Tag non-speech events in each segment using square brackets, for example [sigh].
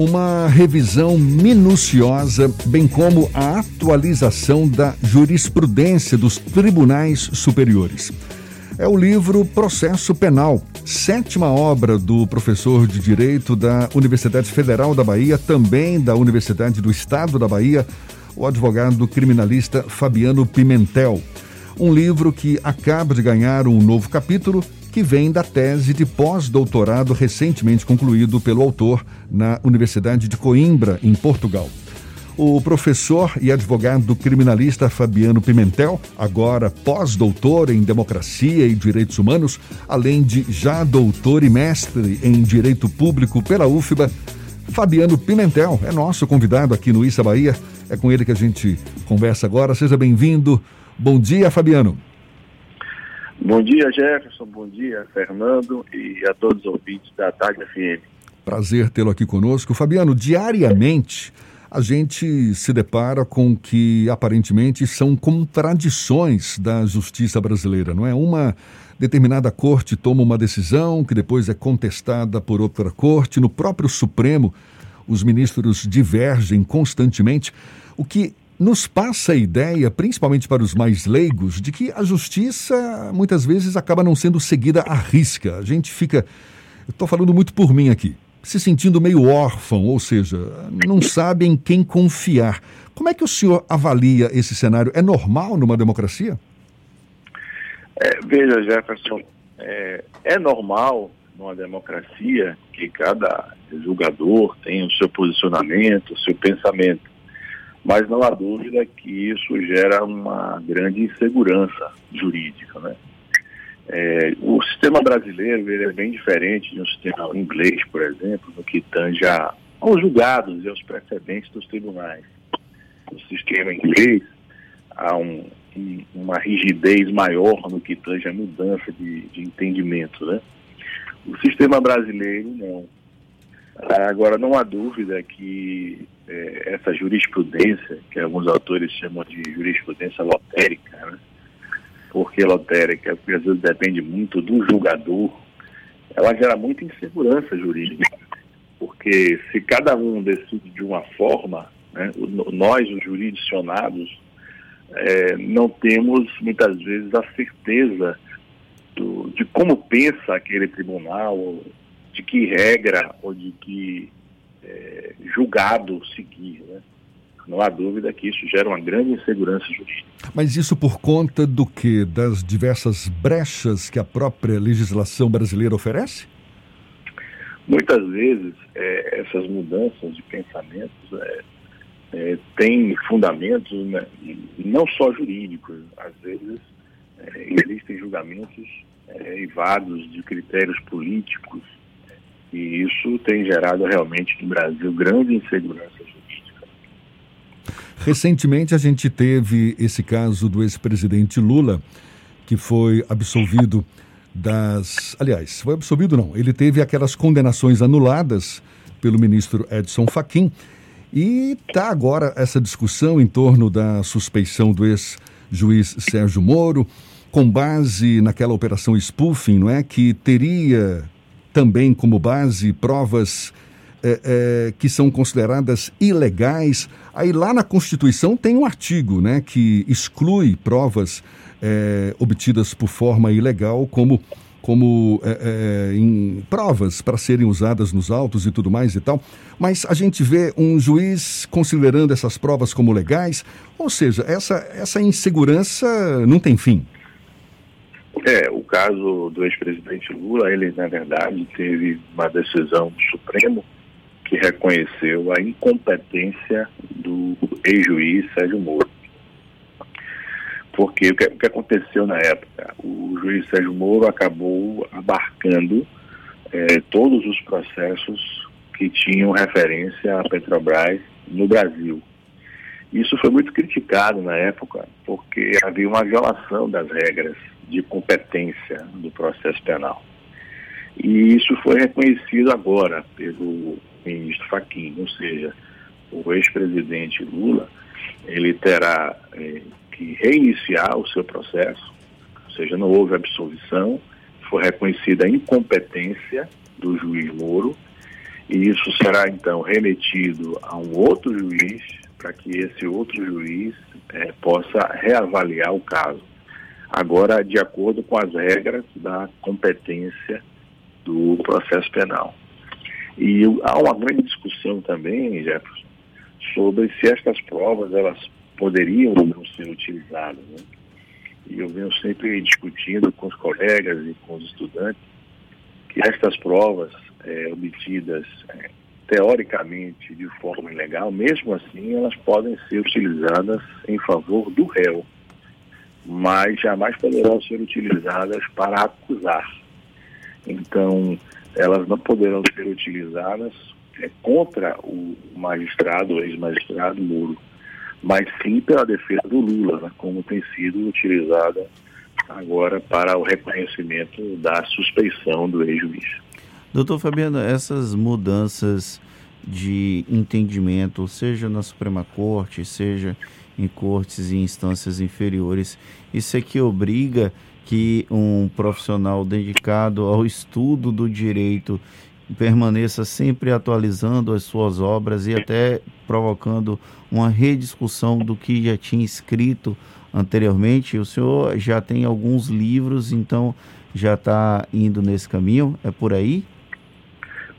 uma revisão minuciosa, bem como a atualização da jurisprudência dos tribunais superiores. É o livro Processo Penal, sétima obra do professor de Direito da Universidade Federal da Bahia, também da Universidade do Estado da Bahia, o advogado criminalista Fabiano Pimentel. Um livro que acaba de ganhar um novo capítulo que vem da tese de pós-doutorado recentemente concluído pelo autor na Universidade de Coimbra, em Portugal. O professor e advogado criminalista Fabiano Pimentel, agora pós-doutor em democracia e direitos humanos, além de já doutor e mestre em direito público pela UFBA, Fabiano Pimentel é nosso convidado aqui no Issa Bahia. É com ele que a gente conversa agora. Seja bem-vindo. Bom dia, Fabiano. Bom dia, Jefferson. Bom dia, Fernando e a todos os ouvintes da Tarde FM. Prazer tê-lo aqui conosco. Fabiano, diariamente a gente se depara com que aparentemente são contradições da justiça brasileira, não é? Uma determinada corte toma uma decisão que depois é contestada por outra corte, no próprio Supremo os ministros divergem constantemente, o que nos passa a ideia, principalmente para os mais leigos, de que a justiça muitas vezes acaba não sendo seguida à risca. A gente fica, estou falando muito por mim aqui, se sentindo meio órfão, ou seja, não sabe em quem confiar. Como é que o senhor avalia esse cenário? É normal numa democracia? É, veja, Jefferson, é, é normal numa democracia que cada julgador tenha o seu posicionamento, o seu pensamento mas não há dúvida que isso gera uma grande insegurança jurídica. Né? É, o sistema brasileiro ele é bem diferente de um sistema inglês, por exemplo, no que tange aos julgados e aos precedentes dos tribunais. No sistema inglês, há um, um, uma rigidez maior no que tange a mudança de, de entendimento. Né? O sistema brasileiro, não. Agora, não há dúvida que é, essa jurisprudência, que alguns autores chamam de jurisprudência lotérica, né? Por que lotérica? Porque às vezes depende muito do julgador, ela gera muita insegurança jurídica. [laughs] Porque se cada um decide de uma forma, né, nós, os jurisdicionados, é, não temos muitas vezes a certeza do, de como pensa aquele tribunal, de que regra ou de que é, julgado seguir. Né? Não há dúvida que isso gera uma grande insegurança jurídica. Mas isso por conta do que? Das diversas brechas que a própria legislação brasileira oferece? Muitas vezes é, essas mudanças de pensamentos é, é, têm fundamentos né, não só jurídicos, às vezes é, existem julgamentos é, eivados de critérios políticos e isso tem gerado realmente no Brasil grande insegurança jurídica. Recentemente a gente teve esse caso do ex-presidente Lula, que foi absolvido das. Aliás, foi absolvido não. Ele teve aquelas condenações anuladas pelo ministro Edson Fachin. E está agora essa discussão em torno da suspeição do ex-juiz Sérgio Moro, com base naquela operação spoofing, não é? Que teria também como base provas é, é, que são consideradas ilegais. Aí lá na Constituição tem um artigo né, que exclui provas é, obtidas por forma ilegal como, como em provas para serem usadas nos autos e tudo mais e tal. Mas a gente vê um juiz considerando essas provas como legais, ou seja, essa, essa insegurança não tem fim. É, o caso do ex-presidente Lula, ele na verdade teve uma decisão do Supremo que reconheceu a incompetência do ex-juiz Sérgio Moro. Porque o que, aconteceu na época? O juiz Sérgio Moro acabou abarcando é, todos os processos que tinham referência à Petrobras no Brasil. Isso foi muito criticado na época, porque havia uma violação das regras de competência do processo penal. E isso foi reconhecido agora pelo ministro Fachin, ou seja, o ex-presidente Lula, ele terá é, que reiniciar o seu processo, ou seja, não houve absolvição, foi reconhecida a incompetência do juiz Moro, e isso será então remetido a um outro juiz para que esse outro juiz é, possa reavaliar o caso. Agora, de acordo com as regras da competência do processo penal. E há uma grande discussão também, Jefferson, sobre se estas provas elas poderiam ou não ser utilizadas. Né? E eu venho sempre discutindo com os colegas e com os estudantes que estas provas é, obtidas é, teoricamente de forma ilegal, mesmo assim elas podem ser utilizadas em favor do réu, mas jamais poderão ser utilizadas para acusar. Então, elas não poderão ser utilizadas é, contra o magistrado, o ex-magistrado Muro, mas sim pela defesa do Lula, né, como tem sido utilizada agora para o reconhecimento da suspeição do ex-juiz. Doutor Fabiano, essas mudanças de entendimento, seja na Suprema Corte, seja em cortes e instâncias inferiores, isso é que obriga que um profissional dedicado ao estudo do direito permaneça sempre atualizando as suas obras e até provocando uma rediscussão do que já tinha escrito anteriormente. O senhor já tem alguns livros, então já está indo nesse caminho? É por aí?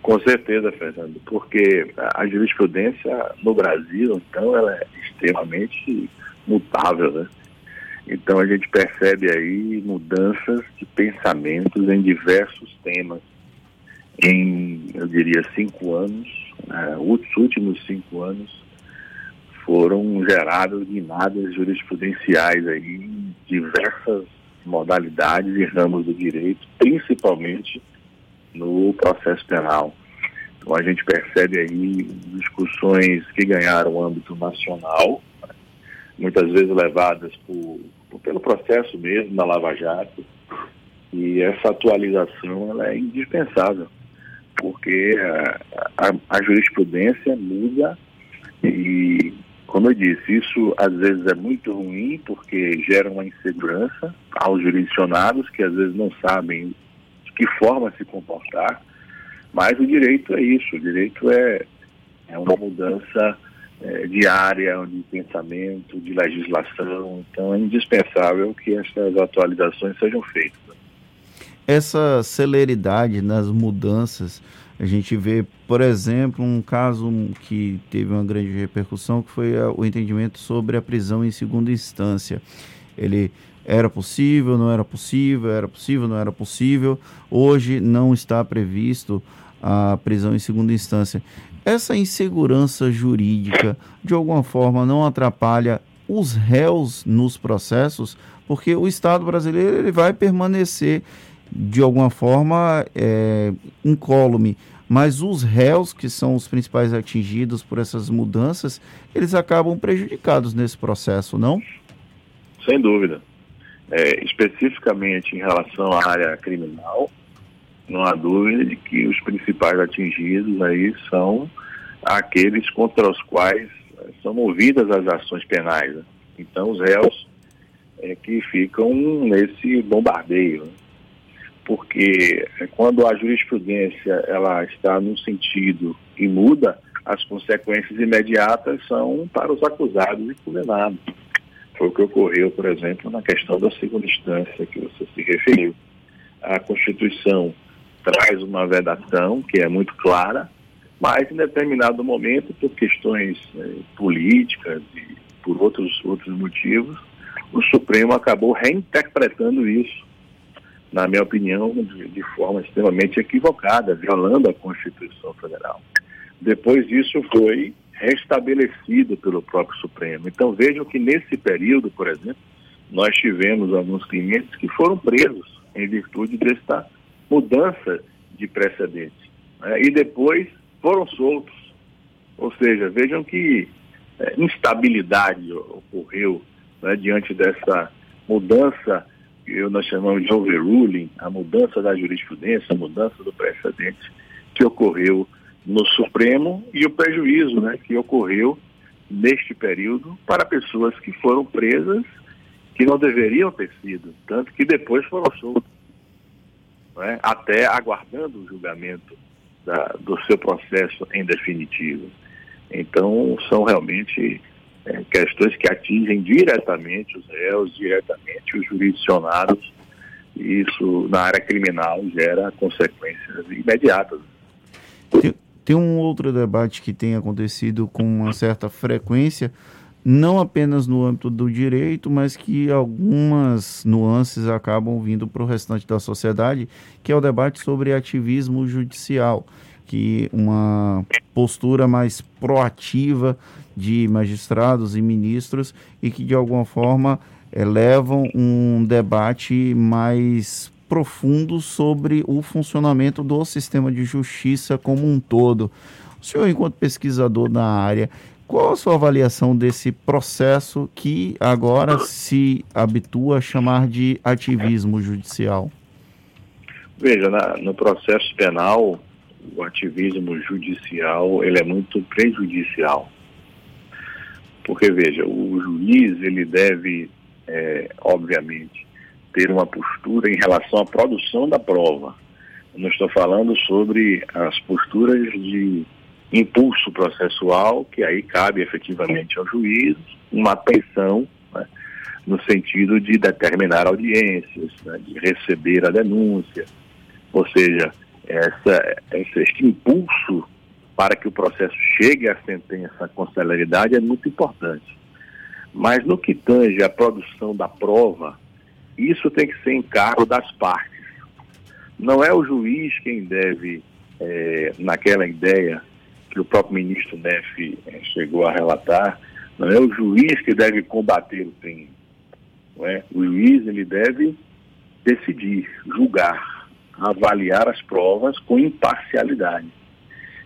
Com certeza, Fernando, porque a jurisprudência no Brasil, então, ela é extremamente mutável, né? Então a gente percebe aí mudanças de pensamentos em diversos temas. Em, eu diria, cinco anos, né, os últimos cinco anos, foram geradas guinadas jurisprudenciais aí em diversas modalidades e ramos do direito, principalmente no processo penal. Então a gente percebe aí discussões que ganharam âmbito nacional, muitas vezes levadas por, por, pelo processo mesmo da Lava Jato, e essa atualização ela é indispensável, porque a, a, a jurisprudência muda e, como eu disse, isso às vezes é muito ruim porque gera uma insegurança aos jurisdicionados que às vezes não sabem que forma se comportar, mas o direito é isso, o direito é, é uma mudança é, diária de pensamento, de legislação, então é indispensável que essas atualizações sejam feitas. Essa celeridade nas mudanças, a gente vê, por exemplo, um caso que teve uma grande repercussão, que foi o entendimento sobre a prisão em segunda instância. Ele era possível, não era possível, era possível, não era possível. Hoje não está previsto a prisão em segunda instância. Essa insegurança jurídica, de alguma forma, não atrapalha os réus nos processos, porque o Estado brasileiro ele vai permanecer, de alguma forma, é, incólume. Mas os réus, que são os principais atingidos por essas mudanças, eles acabam prejudicados nesse processo, não? Sem dúvida é, especificamente em relação à área criminal, não há dúvida de que os principais atingidos aí são aqueles contra os quais são movidas as ações penais. Né? Então, os réus é, que ficam nesse bombardeio. Né? Porque é, quando a jurisprudência ela está no sentido e muda, as consequências imediatas são para os acusados e condenados. Foi o que ocorreu, por exemplo, na questão da segunda instância que você se referiu. A Constituição traz uma vedação que é muito clara, mas em determinado momento, por questões eh, políticas e por outros, outros motivos, o Supremo acabou reinterpretando isso, na minha opinião, de, de forma extremamente equivocada, violando a Constituição Federal. Depois disso foi restabelecido pelo próprio Supremo. Então vejam que nesse período, por exemplo, nós tivemos alguns clientes que foram presos em virtude desta mudança de precedentes. Né? E depois foram soltos. Ou seja, vejam que é, instabilidade ocorreu né, diante dessa mudança que nós chamamos de overruling, a mudança da jurisprudência, a mudança do precedente que ocorreu no Supremo e o prejuízo né, que ocorreu neste período para pessoas que foram presas que não deveriam ter sido, tanto que depois foram soltas, né, até aguardando o julgamento da, do seu processo em definitivo. Então, são realmente é, questões que atingem diretamente os réus, diretamente os jurisdicionados, e isso na área criminal gera consequências imediatas. Tem, um outro debate que tem acontecido com uma certa frequência, não apenas no âmbito do direito, mas que algumas nuances acabam vindo para o restante da sociedade, que é o debate sobre ativismo judicial, que uma postura mais proativa de magistrados e ministros e que de alguma forma elevam um debate mais profundo sobre o funcionamento do sistema de justiça como um todo. O senhor, enquanto pesquisador na área, qual a sua avaliação desse processo que agora se habitua a chamar de ativismo judicial? Veja, na, no processo penal, o ativismo judicial ele é muito prejudicial. Porque, veja, o juiz ele deve, é, obviamente, ter uma postura em relação à produção da prova. Eu não estou falando sobre as posturas de impulso processual, que aí cabe efetivamente ao juiz uma atenção né, no sentido de determinar audiências, né, de receber a denúncia. Ou seja, essa, esse impulso para que o processo chegue à sentença com celeridade é muito importante. Mas no que tange a produção da prova, isso tem que ser encargo das partes. Não é o juiz quem deve, é, naquela ideia que o próprio ministro Neff é, chegou a relatar, não é o juiz que deve combater o crime. Não é? O juiz ele deve decidir, julgar, avaliar as provas com imparcialidade.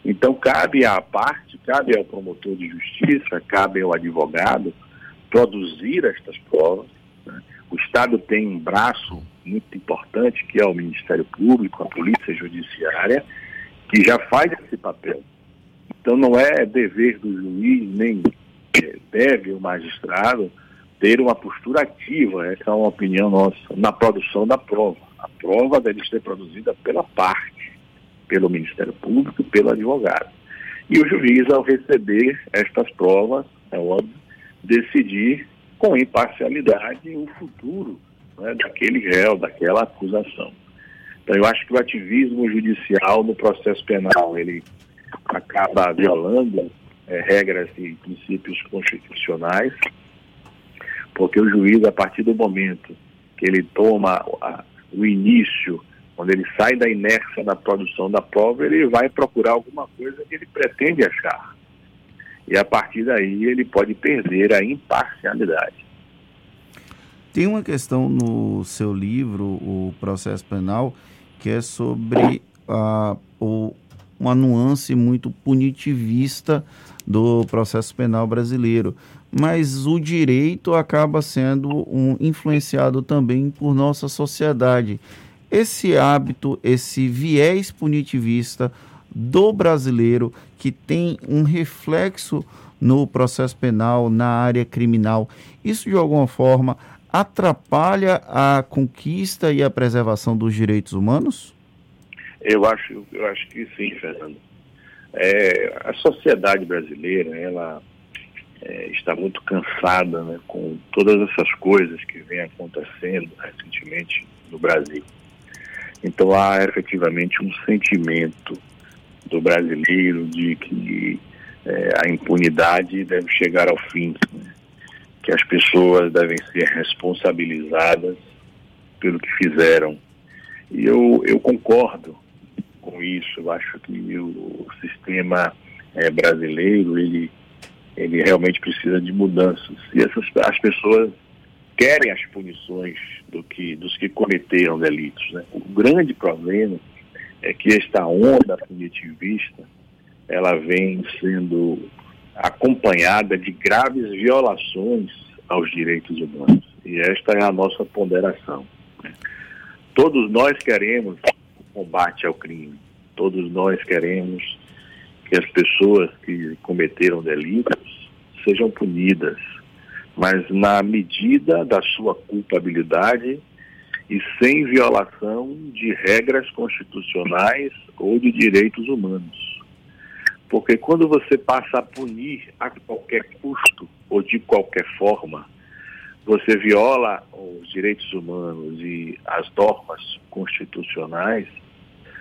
Então cabe à parte, cabe ao promotor de justiça, cabe ao advogado produzir estas provas o Estado tem um braço muito importante, que é o Ministério Público, a Polícia Judiciária, que já faz esse papel. Então não é dever do juiz, nem é, deve o magistrado ter uma postura ativa, essa é uma opinião nossa, na produção da prova. A prova deve ser produzida pela parte, pelo Ministério Público e pelo advogado. E o juiz, ao receber estas provas, é óbvio, decidir com imparcialidade o futuro né, daquele réu, daquela acusação. Então, eu acho que o ativismo judicial no processo penal ele acaba violando é, regras e princípios constitucionais, porque o juiz, a partir do momento que ele toma a, o início, quando ele sai da inércia da produção da prova, ele vai procurar alguma coisa que ele pretende achar e a partir daí ele pode perder a imparcialidade. Tem uma questão no seu livro, o processo penal, que é sobre a, o, uma nuance muito punitivista do processo penal brasileiro. Mas o direito acaba sendo um, influenciado também por nossa sociedade. Esse hábito, esse viés punitivista do brasileiro que tem um reflexo no processo penal, na área criminal. Isso de alguma forma atrapalha a conquista e a preservação dos direitos humanos? Eu acho, eu acho que sim, Fernando. É, a sociedade brasileira, ela é, está muito cansada né, com todas essas coisas que vêm acontecendo recentemente no Brasil. Então há efetivamente um sentimento do brasileiro de que é, a impunidade deve chegar ao fim, né? que as pessoas devem ser responsabilizadas pelo que fizeram. E eu, eu concordo com isso. Eu acho que o sistema é, brasileiro ele, ele realmente precisa de mudanças. E essas, as pessoas querem as punições do que, dos que cometeram delitos. Né? O grande problema é que esta onda punitivista ela vem sendo acompanhada de graves violações aos direitos humanos. E esta é a nossa ponderação. Todos nós queremos o combate ao crime. Todos nós queremos que as pessoas que cometeram delitos sejam punidas, mas na medida da sua culpabilidade e sem violação de regras constitucionais ou de direitos humanos. Porque quando você passa a punir a qualquer custo ou de qualquer forma, você viola os direitos humanos e as normas constitucionais,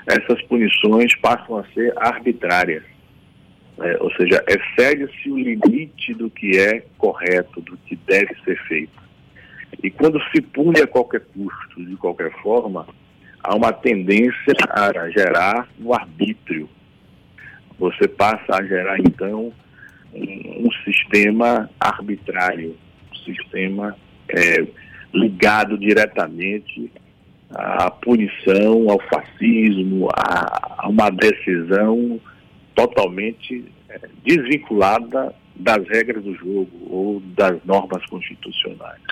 essas punições passam a ser arbitrárias. É, ou seja, excede-se o limite do que é correto, do que deve ser feito. E quando se pune a qualquer custo, de qualquer forma, há uma tendência a gerar um arbítrio. Você passa a gerar, então, um, um sistema arbitrário, um sistema é, ligado diretamente à punição, ao fascismo, a, a uma decisão totalmente é, desvinculada das regras do jogo ou das normas constitucionais.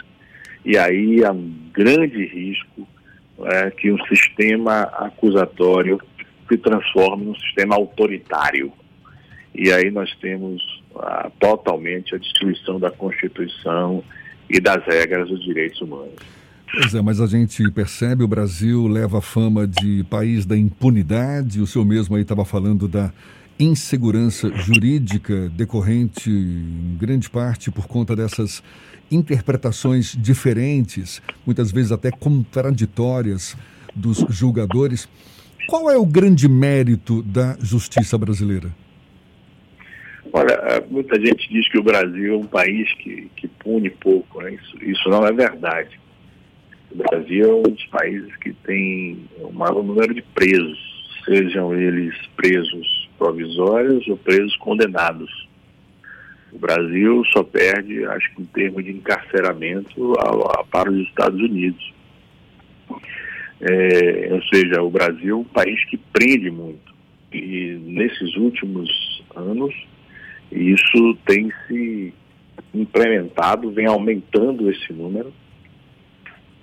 E aí há um grande risco é, que um sistema acusatório se transforme num sistema autoritário. E aí nós temos ah, totalmente a destruição da Constituição e das regras dos direitos humanos. Pois é, mas a gente percebe o Brasil leva a fama de país da impunidade. O senhor mesmo aí estava falando da insegurança jurídica decorrente em grande parte por conta dessas interpretações diferentes, muitas vezes até contraditórias dos julgadores. Qual é o grande mérito da justiça brasileira? Olha, muita gente diz que o Brasil é um país que, que pune pouco, né? isso, isso não é verdade. O Brasil é um dos países que tem o maior número de presos, sejam eles presos provisórios ou presos condenados. O Brasil só perde, acho que em termos de encarceramento, a, a, para os Estados Unidos. É, ou seja, o Brasil é um país que prende muito. E nesses últimos anos, isso tem se implementado, vem aumentando esse número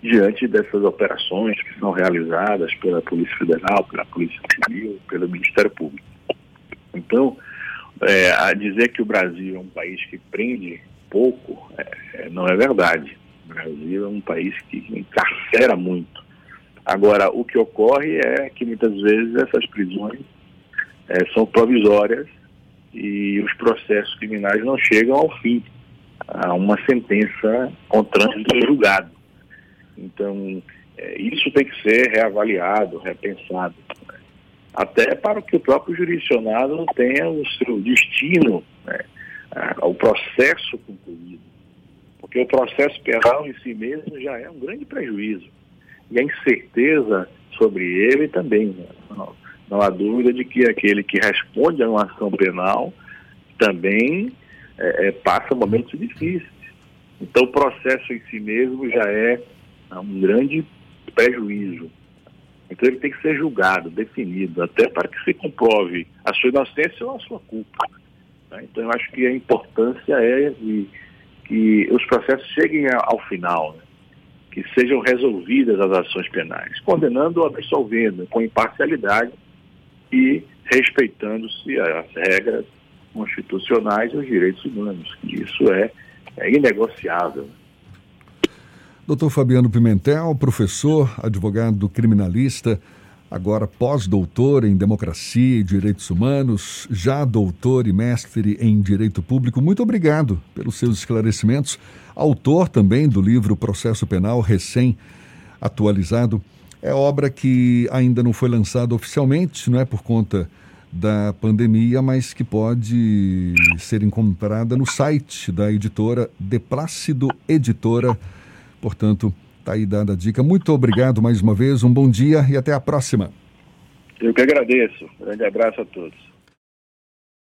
diante dessas operações que são realizadas pela Polícia Federal, pela Polícia Civil, pelo Ministério Público. Então, é, a dizer que o Brasil é um país que prende pouco é, é, não é verdade. O Brasil é um país que encarcera muito. Agora, o que ocorre é que muitas vezes essas prisões é, são provisórias e os processos criminais não chegam ao fim, a uma sentença com trânsito julgado. Então, é, isso tem que ser reavaliado, repensado até para que o próprio jurisdicionado tenha o seu destino, né, o processo concluído. Porque o processo penal em si mesmo já é um grande prejuízo. E a incerteza sobre ele também. Né? Não, não, há dúvida de que aquele que responde a uma ação penal também é, é, passa momentos difíceis. Então o processo em si mesmo já é um grande prejuízo. Então ele tem que ser julgado, definido, até para que se comprove a sua inocência ou a sua culpa. Né? Então eu acho que a importância é que os processos cheguem ao final, né? que sejam resolvidas as ações penais, condenando ou absolvendo, com imparcialidade e respeitando-se as regras constitucionais e os direitos humanos. Isso é, é inegociável. Doutor Fabiano Pimentel, professor, advogado criminalista, agora pós-doutor em Democracia e Direitos Humanos, já doutor e mestre em Direito Público. Muito obrigado pelos seus esclarecimentos. Autor também do livro Processo Penal recém-atualizado. É obra que ainda não foi lançada oficialmente, não é por conta da pandemia, mas que pode ser encontrada no site da editora De Plácido Editora Portanto, está aí dada a dica. Muito obrigado mais uma vez, um bom dia e até a próxima. Eu que agradeço. grande abraço a todos.